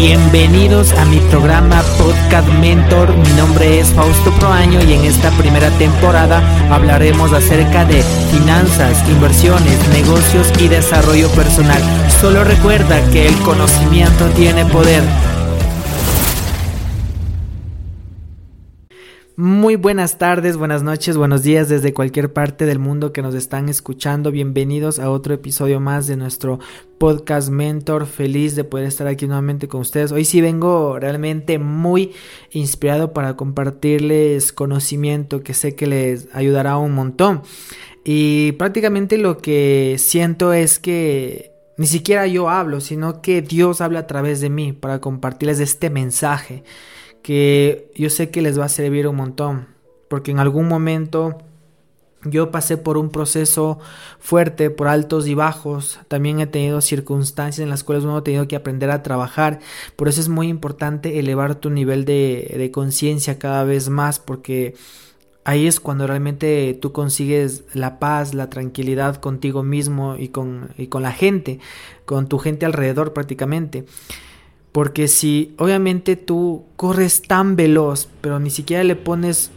Bienvenidos a mi programa Podcast Mentor. Mi nombre es Fausto Proaño y en esta primera temporada hablaremos acerca de finanzas, inversiones, negocios y desarrollo personal. Solo recuerda que el conocimiento tiene poder. Muy buenas tardes, buenas noches, buenos días desde cualquier parte del mundo que nos están escuchando. Bienvenidos a otro episodio más de nuestro podcast Mentor. Feliz de poder estar aquí nuevamente con ustedes. Hoy sí vengo realmente muy inspirado para compartirles conocimiento que sé que les ayudará un montón. Y prácticamente lo que siento es que ni siquiera yo hablo, sino que Dios habla a través de mí para compartirles este mensaje que yo sé que les va a servir un montón, porque en algún momento yo pasé por un proceso fuerte, por altos y bajos, también he tenido circunstancias en las cuales uno ha tenido que aprender a trabajar, por eso es muy importante elevar tu nivel de, de conciencia cada vez más, porque ahí es cuando realmente tú consigues la paz, la tranquilidad contigo mismo y con, y con la gente, con tu gente alrededor prácticamente. Porque si obviamente tú corres tan veloz, pero ni siquiera le pones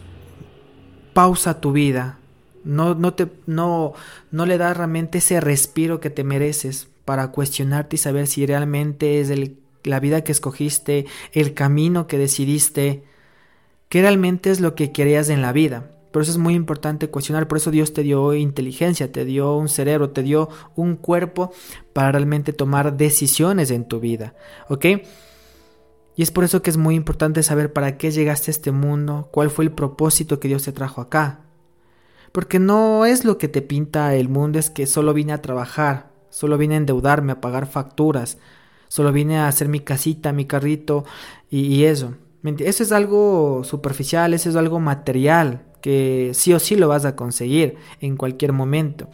pausa a tu vida, no, no, te, no, no le das realmente ese respiro que te mereces para cuestionarte y saber si realmente es el, la vida que escogiste, el camino que decidiste, qué realmente es lo que querías en la vida. Por eso es muy importante cuestionar, por eso Dios te dio inteligencia, te dio un cerebro, te dio un cuerpo para realmente tomar decisiones en tu vida, ¿ok? Y es por eso que es muy importante saber para qué llegaste a este mundo, cuál fue el propósito que Dios te trajo acá. Porque no es lo que te pinta el mundo, es que solo vine a trabajar, solo vine a endeudarme, a pagar facturas, solo vine a hacer mi casita, mi carrito y, y eso. Eso es algo superficial, eso es algo material, que sí o sí lo vas a conseguir en cualquier momento.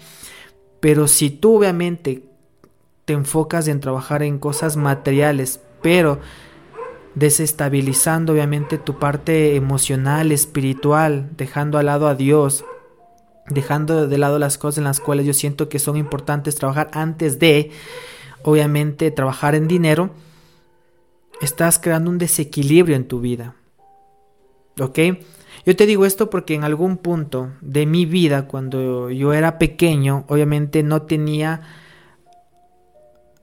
Pero si tú obviamente te enfocas en trabajar en cosas materiales, pero desestabilizando obviamente tu parte emocional, espiritual, dejando al lado a Dios, dejando de lado las cosas en las cuales yo siento que son importantes trabajar antes de, obviamente, trabajar en dinero, estás creando un desequilibrio en tu vida. ¿Ok? Yo te digo esto porque en algún punto de mi vida, cuando yo era pequeño, obviamente no tenía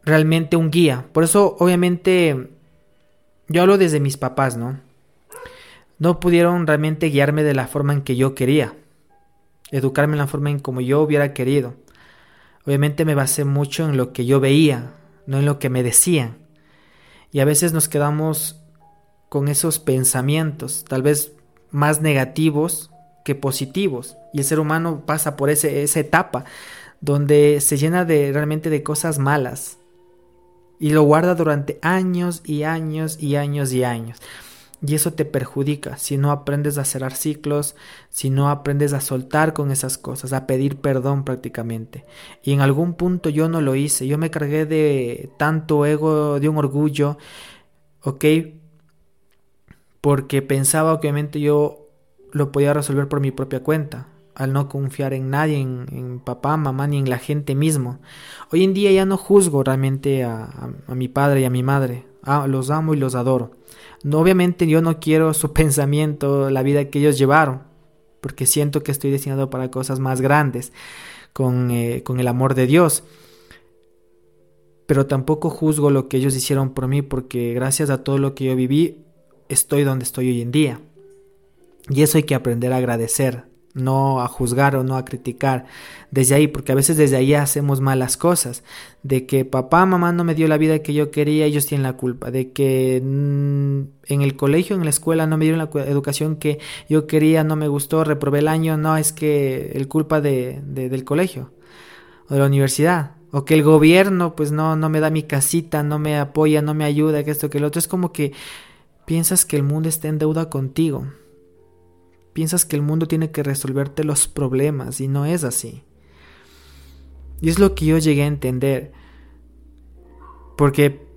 realmente un guía. Por eso, obviamente, yo hablo desde mis papás, ¿no? No pudieron realmente guiarme de la forma en que yo quería, educarme en la forma en como yo hubiera querido. Obviamente me basé mucho en lo que yo veía, no en lo que me decían. Y a veces nos quedamos con esos pensamientos, tal vez más negativos que positivos. Y el ser humano pasa por ese, esa etapa donde se llena de realmente de cosas malas. Y lo guarda durante años y años y años y años. Y eso te perjudica si no aprendes a cerrar ciclos, si no aprendes a soltar con esas cosas, a pedir perdón prácticamente. Y en algún punto yo no lo hice, yo me cargué de tanto ego, de un orgullo, ¿ok? Porque pensaba obviamente yo lo podía resolver por mi propia cuenta, al no confiar en nadie, en, papá, mamá, ni en la gente mismo. Hoy en día ya no juzgo realmente a, mi padre y a mi madre, ah, los amo y los adoro. No, obviamente yo no quiero su pensamiento, la vida que ellos llevaron, porque siento que estoy destinado para cosas más grandes, con, eh, con el amor de Dios pero tampoco juzgo lo que ellos hicieron por mí porque gracias a todo lo que yo viví estoy donde estoy hoy en día. Y eso hay que aprender a agradecer, no a juzgar o no a criticar desde ahí, porque a veces desde ahí hacemos malas cosas, de que papá, mamá no me dio la vida que yo quería, ellos tienen la culpa, de que mm, en el colegio, en la escuela no me dieron la educación que yo quería, no me gustó, reprobé el año, no, es que el culpa de, del colegio o de la universidad, o que el gobierno pues no, no me da mi casita, no me apoya, no me ayuda, que esto, que lo otro, es como que Piensas que el mundo está en deuda contigo. Piensas que el mundo tiene que resolverte los problemas y no es así. Y es lo que yo llegué a entender. Porque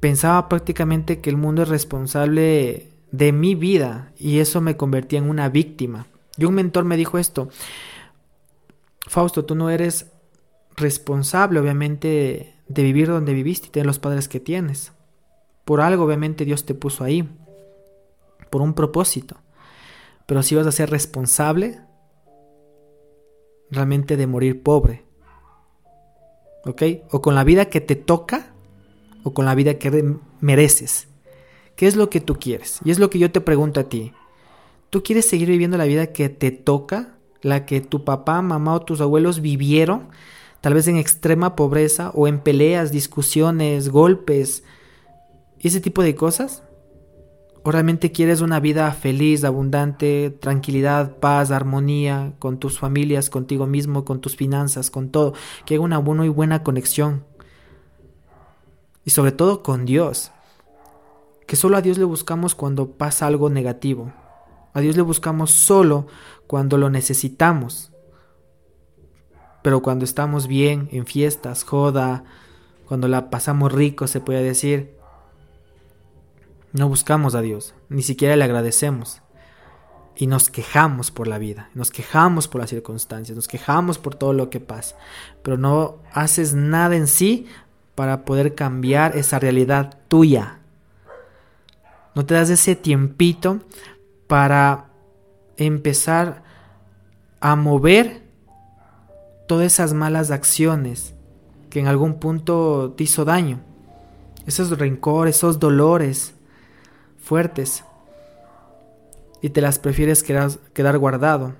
pensaba prácticamente que el mundo es responsable de mi vida y eso me convertía en una víctima. Y un mentor me dijo esto, Fausto, tú no eres responsable obviamente de vivir donde viviste y de los padres que tienes Por algo obviamente Dios te puso ahí, por un propósito. Pero si vas a ser responsable realmente de morir pobre. ¿Ok? O con la vida que te toca o con la vida que mereces. ¿Qué es lo que tú quieres? Y es lo que yo te pregunto a ti. ¿Tú quieres seguir viviendo la vida que te toca? La que tu papá, mamá o tus abuelos vivieron, tal vez en extrema pobreza o en peleas, discusiones, golpes, ese tipo de cosas? ¿O realmente quieres una vida feliz, abundante, tranquilidad, paz, armonía con tus familias, contigo mismo, con tus finanzas, con todo? Que haya una buena y buena conexión. Y sobre todo con Dios. Que solo a Dios le buscamos cuando pasa algo negativo. A Dios le buscamos solo cuando lo necesitamos. Pero cuando estamos bien, en fiestas, joda, cuando la pasamos rico, se puede decir, no buscamos a Dios, ni siquiera le agradecemos. Y nos quejamos por la vida, nos quejamos por las circunstancias, nos quejamos por todo lo que pasa. Pero no haces nada en sí para poder cambiar esa realidad tuya. No te das ese tiempito para empezar a mover todas esas malas acciones que en algún punto te hizo daño. Esos rencores, esos dolores, fuertes y te las prefieres quedar, quedar guardado.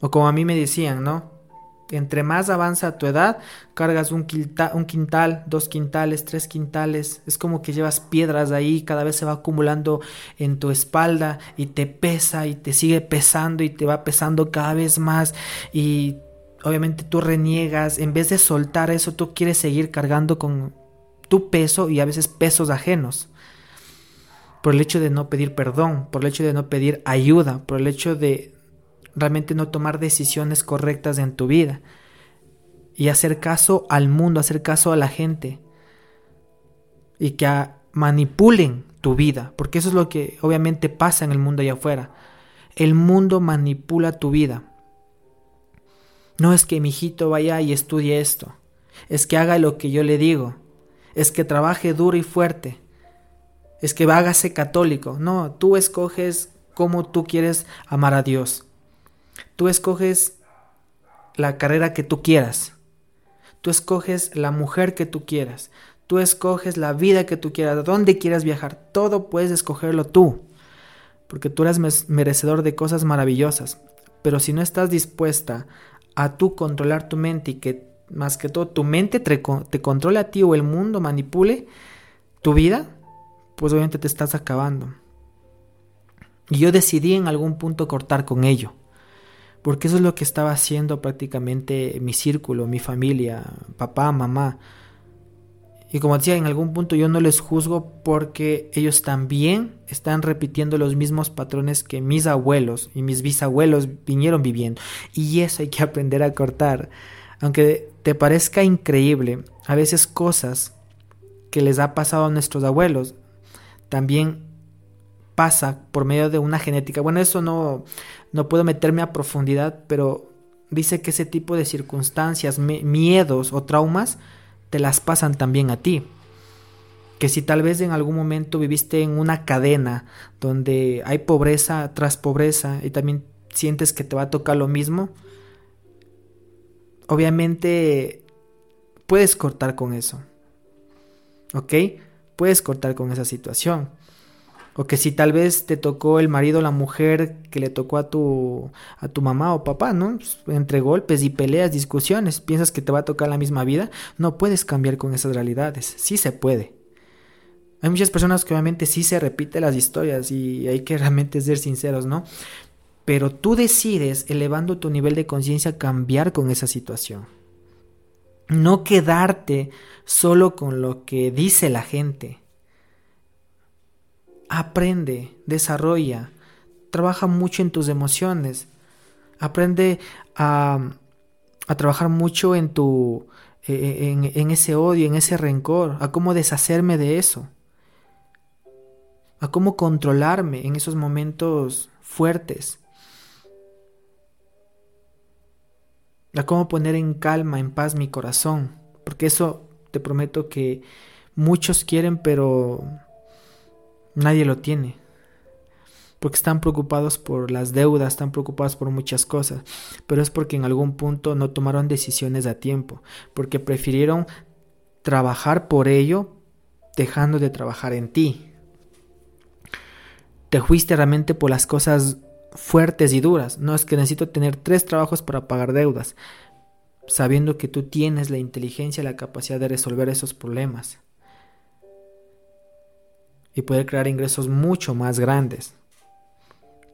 O como a mí me decían, ¿no? Entre más avanza tu edad, cargas un, un quintal, dos quintales, tres quintales. Es como que llevas piedras ahí, cada vez se va acumulando en tu espalda y te pesa y te sigue pesando y te va pesando cada vez más. Y obviamente tú reniegas, en vez de soltar eso, tú quieres seguir cargando con tu peso y a veces pesos ajenos por el hecho de no pedir perdón, por el hecho de no pedir ayuda, por el hecho de realmente no tomar decisiones correctas en tu vida y hacer caso al mundo, hacer caso a la gente y que manipulen tu vida, porque eso es lo que obviamente pasa en el mundo allá afuera. El mundo manipula tu vida. No es que mi hijito vaya y estudie esto, es que haga lo que yo le digo, es que trabaje duro y fuerte, es que hágase católico. No, tú escoges cómo tú quieres amar a Dios. Tú escoges la carrera que tú quieras. Tú escoges la mujer que tú quieras. Tú escoges la vida que tú quieras, dónde quieras viajar. Todo puedes escogerlo tú. Porque tú eres merecedor de cosas maravillosas. Pero si no estás dispuesta a tú controlar tu mente y que más que todo tu mente te, te controle a ti o el mundo manipule tu vida, pues obviamente te estás acabando. Y yo decidí en algún punto cortar con ello, porque eso es lo que estaba haciendo prácticamente mi círculo, mi familia, papá, mamá. Y como decía, en algún punto yo no les juzgo porque ellos también están repitiendo los mismos patrones que mis abuelos y mis bisabuelos vinieron viviendo. Y eso hay que aprender a cortar. Aunque te parezca increíble, a veces cosas que les ha pasado a nuestros abuelos también pasa por medio de una genética. Bueno, eso no, no puedo meterme a profundidad, pero dice que ese tipo de circunstancias, miedos o traumas, te las pasan también a ti. Que si tal vez en algún momento viviste en una cadena donde hay pobreza tras pobreza y también sientes que te va a tocar lo mismo, obviamente puedes cortar con eso. ¿Ok? Puedes cortar con esa situación. O que si tal vez te tocó el marido o la mujer que le tocó a tu, a tu mamá o papá, ¿no? Pues, entre golpes y peleas, discusiones, piensas que te va a tocar la misma vida, no puedes cambiar con esas realidades. Sí se puede. Hay muchas personas que obviamente sí se repiten las historias y hay que realmente ser sinceros, ¿no? Pero tú decides, elevando tu nivel de conciencia, cambiar con esa situación. No quedarte solo con lo que dice la gente. Aprende, desarrolla, trabaja mucho en tus emociones. Aprende a, trabajar mucho en tu e, e, en, en ese odio, en ese rencor, a cómo deshacerme de eso, a cómo controlarme en esos momentos fuertes. A cómo poner en calma, en paz mi corazón, porque eso te prometo que muchos quieren, pero Nadie lo tiene. Porque están preocupados por las deudas, están preocupados por muchas cosas. Pero es porque en algún punto no tomaron decisiones a tiempo. Porque prefirieron trabajar por ello dejando de trabajar en ti. Te fuiste realmente por las cosas fuertes y duras. No es que necesito tener tres trabajos para pagar deudas, sabiendo que tú tienes la inteligencia y la capacidad de resolver esos problemas y poder crear ingresos mucho más grandes.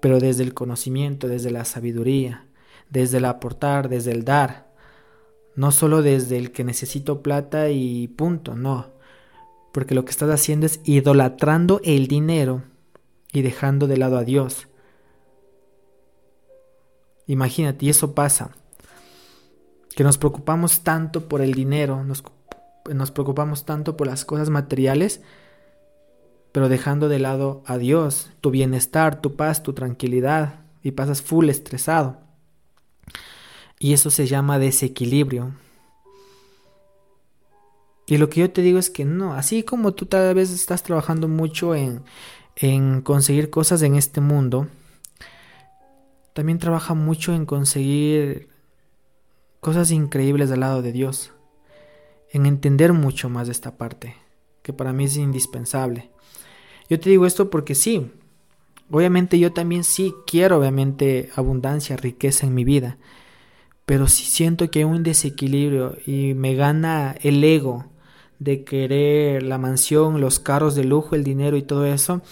Pero desde el conocimiento, desde la sabiduría, desde el aportar, desde el dar. No solo desde el que necesito plata y punto, no. Porque lo que estás haciendo es idolatrando el dinero y dejando de lado a Dios. Imagínate, y eso pasa. Que nos preocupamos tanto por el dinero, nos, nos preocupamos tanto por las cosas materiales, pero dejando de lado a Dios, tu bienestar, tu paz, tu tranquilidad, y pasas full estresado. Y eso se llama desequilibrio. Y lo que yo te digo es que no, así como tú tal vez estás trabajando mucho en, en conseguir cosas en este mundo, también trabaja mucho en conseguir cosas increíbles al lado de Dios, en entender mucho más de esta parte, que para mí es indispensable. Yo te digo esto porque sí, obviamente yo también sí quiero obviamente abundancia, riqueza en mi vida, pero si siento que hay un desequilibrio y me gana el ego de querer la mansión, los carros de lujo, el dinero y todo eso,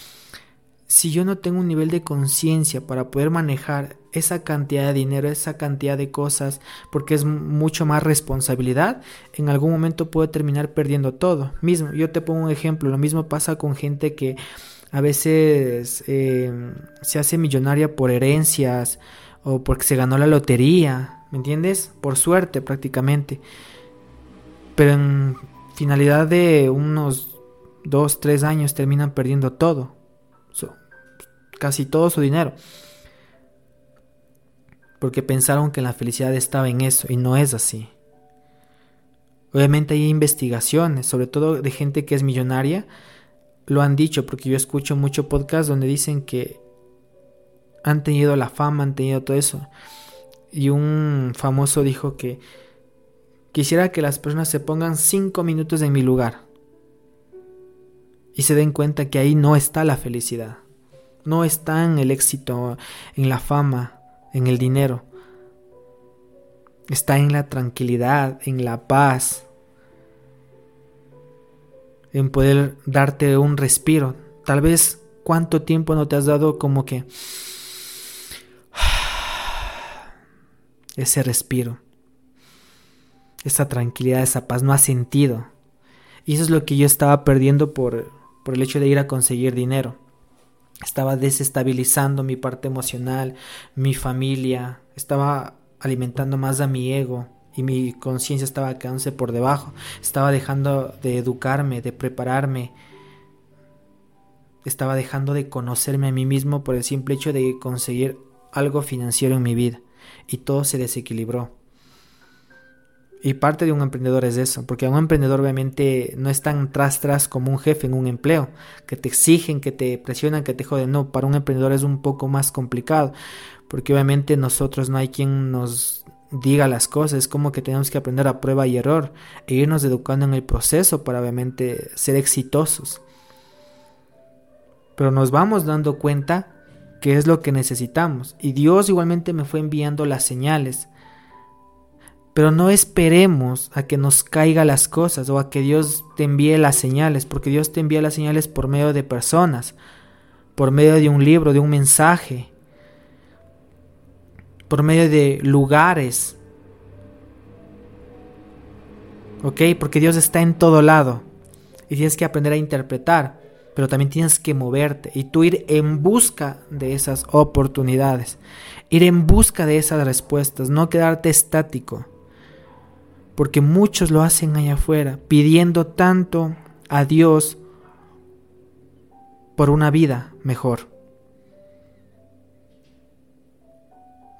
si yo no tengo un nivel de conciencia para poder manejar esa cantidad de dinero, esa cantidad de cosas, porque es mucho más responsabilidad, en algún momento puedo terminar perdiendo todo. Mismo, yo te pongo un ejemplo, lo mismo pasa con gente que a veces eh, se hace millonaria por herencias o porque se ganó la lotería, ¿me entiendes? Por suerte prácticamente. Pero en finalidad de unos dos, tres años terminan perdiendo todo. Casi todo su dinero porque pensaron que la felicidad estaba en eso y no es así. Obviamente hay investigaciones, sobre todo de gente que es millonaria, lo han dicho porque yo escucho mucho podcast donde dicen que han tenido la fama, han tenido todo eso. Y un famoso dijo que quisiera que las personas se pongan cinco minutos en mi lugar y se den cuenta que ahí no está la felicidad, no está en el éxito, en la fama, en el dinero. Está en la tranquilidad, en la paz, en poder darte un respiro. Tal vez cuánto tiempo no te has dado como que ese respiro, esa tranquilidad, esa paz no ha sentido. Y eso es lo que yo estaba perdiendo por, por el hecho de ir a conseguir dinero. Estaba desestabilizando mi parte emocional, mi familia, estaba alimentando más a mi ego y mi conciencia estaba quedándose por debajo. Estaba dejando de educarme, de prepararme. Estaba dejando de conocerme a mí mismo por el simple hecho de conseguir algo financiero en mi vida. Y todo se desequilibró. Y parte de un emprendedor es eso, porque un emprendedor obviamente no es tan tras tras como un jefe en un empleo, que te exigen, que te presionan, que te joden. No, para un emprendedor es un poco más complicado, porque obviamente nosotros no hay quien nos diga las cosas, es como que tenemos que aprender a prueba y error e irnos educando en el proceso para obviamente ser exitosos. Pero nos vamos dando cuenta que es lo que necesitamos y Dios igualmente me fue enviando las señales pero no esperemos a que nos caiga las cosas o a que Dios te envíe las señales, porque Dios te envía las señales por medio de personas, por medio de un libro, de un mensaje, por medio de lugares. ¿Ok? Porque Dios está en todo lado y tienes que aprender a interpretar, pero también tienes que moverte y tú ir en busca de esas oportunidades, ir en busca de esas respuestas, no quedarte estático porque muchos lo hacen allá afuera, pidiendo tanto a Dios por una vida mejor.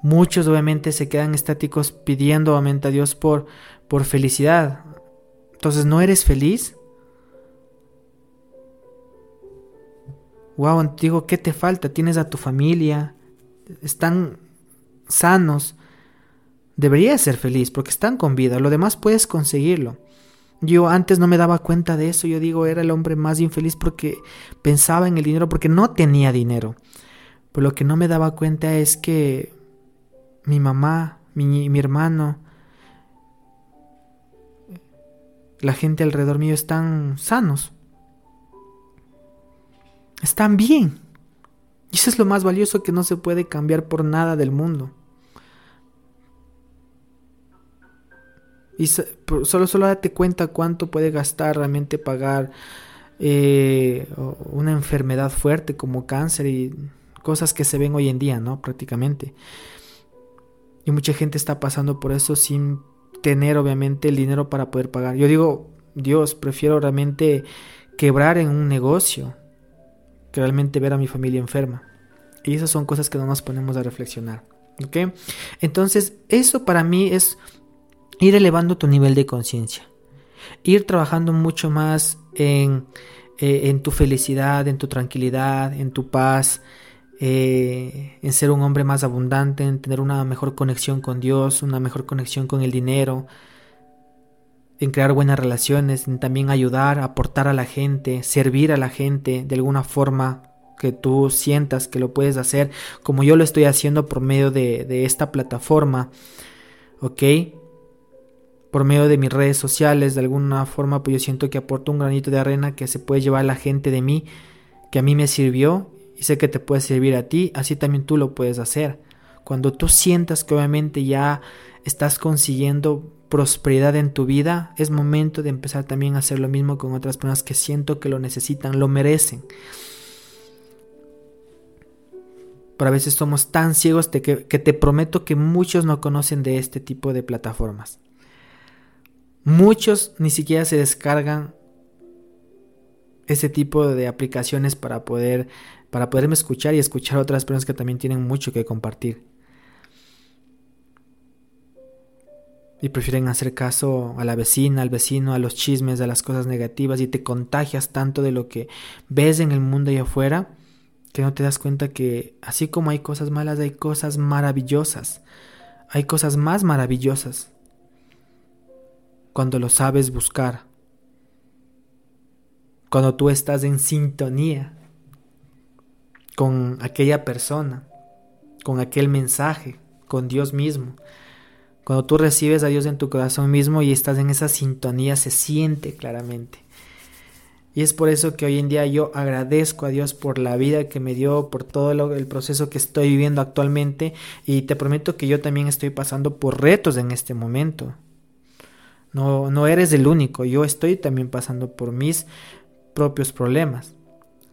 Muchos obviamente se quedan estáticos pidiendo obviamente a Dios por, por felicidad. Entonces, ¿no eres feliz? Wow, digo, ¿qué te falta? Tienes a tu familia, están sanos. Deberías ser feliz porque están con vida, lo demás puedes conseguirlo. Yo antes no me daba cuenta de eso, yo digo, era el hombre más infeliz porque pensaba en el dinero, porque no tenía dinero. Pero lo que no me daba cuenta es que mi mamá, mi, mi hermano, la gente alrededor mío están sanos. Están bien. Y eso es lo más valioso que no se puede cambiar por nada del mundo. Y solo, solo date cuenta cuánto puede gastar realmente pagar eh, una enfermedad fuerte como cáncer y cosas que se ven hoy en día, ¿no? Prácticamente. Y mucha gente está pasando por eso sin tener obviamente el dinero para poder pagar. Yo digo, Dios, prefiero realmente quebrar en un negocio que realmente ver a mi familia enferma. Y esas son cosas que no nos ponemos a reflexionar. ¿Ok? Entonces, eso para mí es ir elevando tu nivel de conciencia. Ir trabajando mucho más en, eh, en, tu felicidad, en tu tranquilidad, en tu paz, eh, en ser un hombre más abundante, en tener una mejor conexión con Dios, una mejor conexión con el dinero, en crear buenas relaciones, en también ayudar, aportar a la gente, servir a la gente de alguna forma que tú sientas que lo puedes hacer, como yo lo estoy haciendo por medio de, de esta plataforma, ¿ok? Por medio de mis redes sociales, de alguna forma, pues yo siento que aporto un granito de arena que se puede llevar a la gente de mí, que a mí me sirvió y sé que te puede servir a ti, así también tú lo puedes hacer. Cuando tú sientas que obviamente ya estás consiguiendo prosperidad en tu vida, es momento de empezar también a hacer lo mismo con otras personas que siento que lo necesitan, lo merecen. Pero a veces somos tan ciegos que, que te prometo que muchos no conocen de este tipo de plataformas. Muchos ni siquiera se descargan ese tipo de aplicaciones para poder para poderme escuchar y escuchar a otras personas que también tienen mucho que compartir. Y prefieren hacer caso a la vecina, al vecino, a los chismes, a las cosas negativas y te contagias tanto de lo que ves en el mundo y afuera que no te das cuenta que así como hay cosas malas, hay cosas maravillosas. Hay cosas más maravillosas cuando lo sabes buscar. Cuando tú estás en sintonía con aquella persona, con aquel mensaje, con Dios mismo. Cuando tú recibes a Dios en tu corazón mismo y estás en esa sintonía, se siente claramente. Y es por eso que hoy en día yo agradezco a Dios por la vida que me dio, por todo el proceso que estoy viviendo actualmente y te prometo que yo también estoy pasando por retos en este momento. No, no eres el único, yo estoy también pasando por mis propios problemas,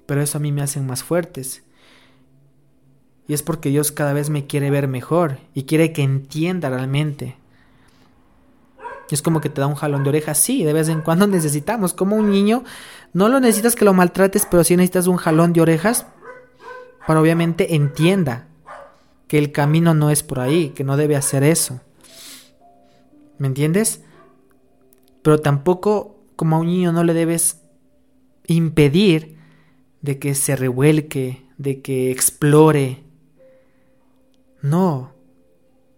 pero eso a mí me hacen más fuertes y es porque Dios cada vez me quiere ver mejor y quiere que entienda realmente. Es como que te da un jalón de orejas. Sí, de vez en cuando necesitamos. Como un niño, no lo necesitas que lo maltrates, pero sí necesitas un jalón de orejas para obviamente entienda que el camino no es por ahí, que no debe hacer eso. ¿Me entiendes? Pero tampoco como a un niño no le debes impedir de que se revuelque, de que explore, no.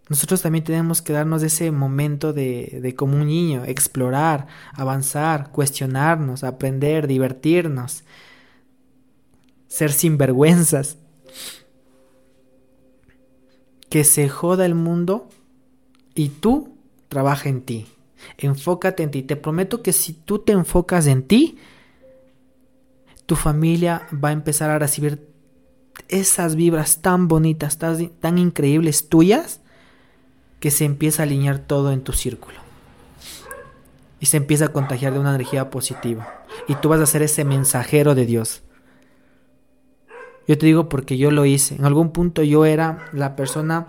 Nosotros también tenemos que darnos ese momento de, de como un niño, explorar, avanzar, cuestionarnos, aprender, divertirnos, ser sinvergüenzas. Que se joda el mundo y tú trabaja en ti. Enfócate en ti. Te prometo que si tú te enfocas en ti, tu familia va a empezar a recibir esas vibras tan bonitas, tan, increíbles tuyas, que se empieza a alinear todo en tu círculo. Y se empieza a contagiar de una energía positiva. Y tú vas a ser ese mensajero de Dios. Yo te digo porque yo lo hice. En algún punto yo era la persona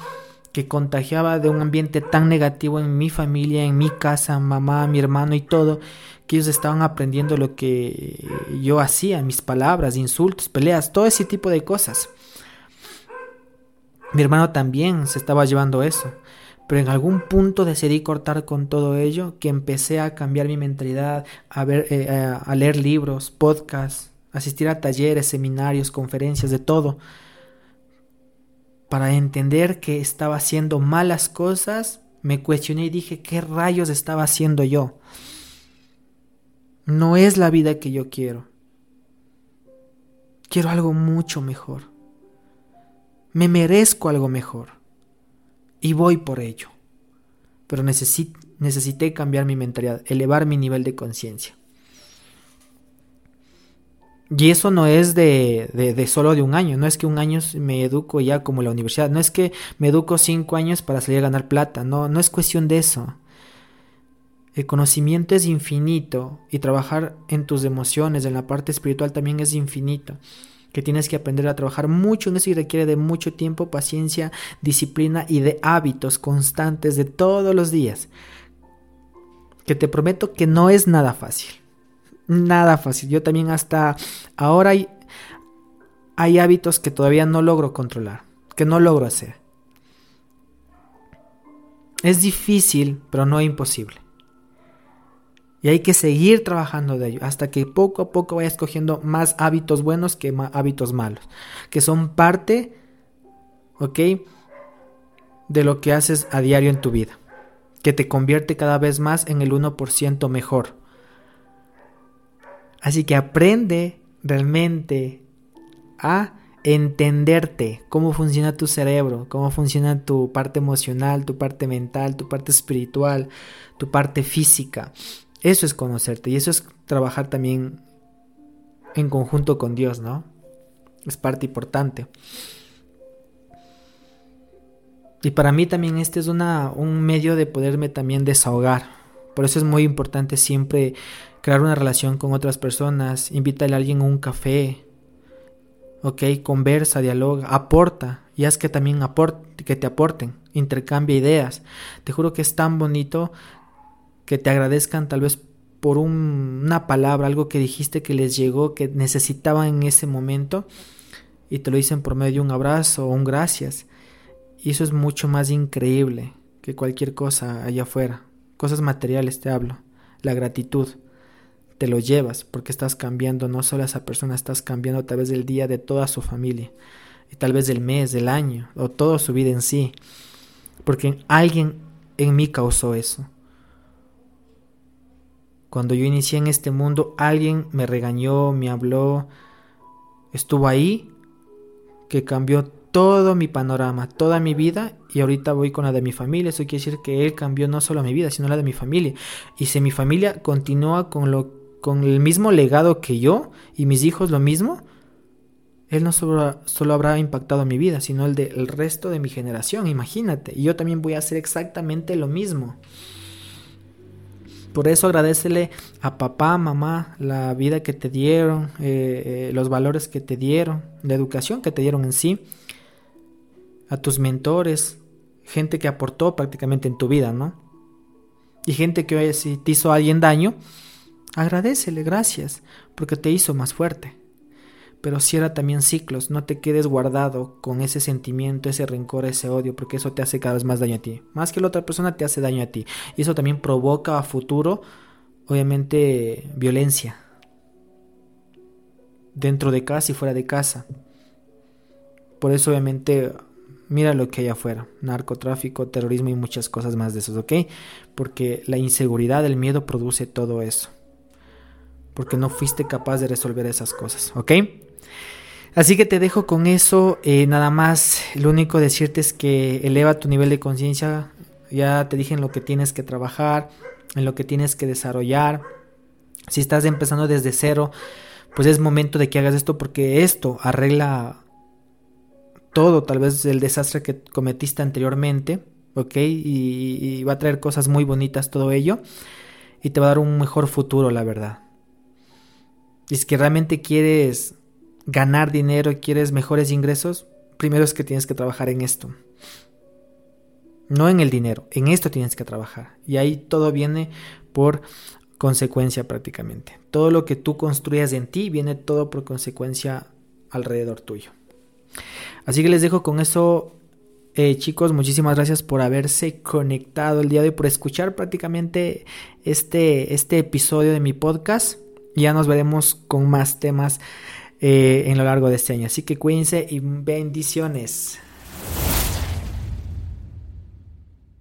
que contagiaba de un ambiente tan negativo en mi familia, en mi casa, mamá, mi hermano y todo, que ellos estaban aprendiendo lo que yo hacía, mis palabras, insultos, peleas, todo ese tipo de cosas. Mi hermano también se estaba llevando eso, pero en algún punto decidí cortar con todo ello, que empecé a cambiar mi mentalidad, a ver, eh, a leer libros, podcasts, asistir a talleres, seminarios, conferencias, de todo, para entender que estaba haciendo malas cosas, me cuestioné y dije, ¿qué rayos estaba haciendo yo? No es la vida que yo quiero. Quiero algo mucho mejor. Me merezco algo mejor. Y voy por ello. Pero necesité cambiar mi mentalidad, elevar mi nivel de conciencia. Y eso no es de, de, solo de un año, no es que un año me educo ya como la universidad, no es que me educo cinco años para salir a ganar plata, no, no es cuestión de eso. El conocimiento es infinito y trabajar en tus emociones, en la parte espiritual también es infinito. Que tienes que aprender a trabajar mucho en eso y requiere de mucho tiempo, paciencia, disciplina y de hábitos constantes de todos los días. Que te prometo que no es nada fácil nada fácil. Yo también hasta ahora hay, hábitos que todavía no logro controlar, que no logro hacer. Es difícil, pero no imposible. Y hay que seguir trabajando de ello hasta que poco a poco vayas cogiendo más hábitos buenos que hábitos malos, que son parte, ¿ok? De lo que haces a diario en tu vida, que te convierte cada vez más en el 1% mejor. Así que aprende realmente a entenderte cómo funciona tu cerebro, cómo funciona tu parte emocional, tu parte mental, tu parte espiritual, tu parte física. Eso es conocerte y eso es trabajar también en conjunto con Dios, ¿no? Es parte importante. Y para mí también este es una, un medio de poderme también desahogar. Por eso es muy importante siempre crear una relación con otras personas, invítale a alguien a un café, ok, conversa, dialoga, aporta y haz que también aporte, que te aporten, intercambia ideas. Te juro que es tan bonito que te agradezcan tal vez por una palabra, algo que dijiste que les llegó, que necesitaban en ese momento y te lo dicen por medio de un abrazo o un gracias. Y eso es mucho más increíble que cualquier cosa allá afuera. Cosas materiales te hablo. La gratitud te lo llevas porque estás cambiando no solo a esa persona, estás cambiando a través del día de toda su familia y tal vez del mes, del año o toda su vida en sí. Porque alguien en mí causó eso. Cuando yo inicié en este mundo, alguien me regañó, me habló, estuvo ahí, que cambió todo mi panorama, toda mi vida y ahorita voy con la de mi familia. Eso quiere decir que él cambió no solo mi vida, sino la de mi familia. Y si mi familia continúa con lo con el mismo legado que yo y mis hijos lo mismo, Él no solo, solo habrá impactado mi vida, sino el del resto de mi generación, imagínate. Y yo también voy a hacer exactamente lo mismo. Por eso agradecele a papá, mamá, la vida que te dieron, eh, eh, los valores que te dieron, la educación que te dieron en sí, a tus mentores, gente que aportó prácticamente en tu vida, ¿no? Y gente que hoy si te hizo alguien daño, Agradecele, gracias, porque te hizo más fuerte. Pero cierra también ciclos, no te quedes guardado con ese sentimiento, ese rencor, ese odio, porque eso te hace cada vez más daño a ti. Más que la otra persona te hace daño a ti. Y eso también provoca a futuro, obviamente, violencia. Dentro de casa y fuera de casa. Por eso, obviamente, mira lo que hay afuera. Narcotráfico, terrorismo y muchas cosas más de esos, ¿ok? Porque la inseguridad, el miedo produce todo eso porque no fuiste capaz de resolver esas cosas, ¿ok? Así que te dejo con eso, eh, nada más, lo único decirte es que eleva tu nivel de conciencia, ya te dije en lo que tienes que trabajar, en lo que tienes que desarrollar, si estás empezando desde cero, pues es momento de que hagas esto porque esto arregla todo, tal vez el desastre que cometiste anteriormente, ¿ok? Y, va a traer cosas muy bonitas todo ello y te va a dar un mejor futuro, la verdad. Y es que realmente quieres ganar dinero quieres mejores ingresos, primero es que tienes que trabajar en esto. No en el dinero, en esto tienes que trabajar. Y ahí todo viene por consecuencia prácticamente. Todo lo que tú construyas en ti viene todo por consecuencia alrededor tuyo. Así que les dejo con eso, eh, chicos. Muchísimas gracias por haberse conectado el día de hoy, por escuchar prácticamente este, este episodio de mi podcast ya nos veremos con más temas eh, en lo largo de este año. Así que cuídense y bendiciones.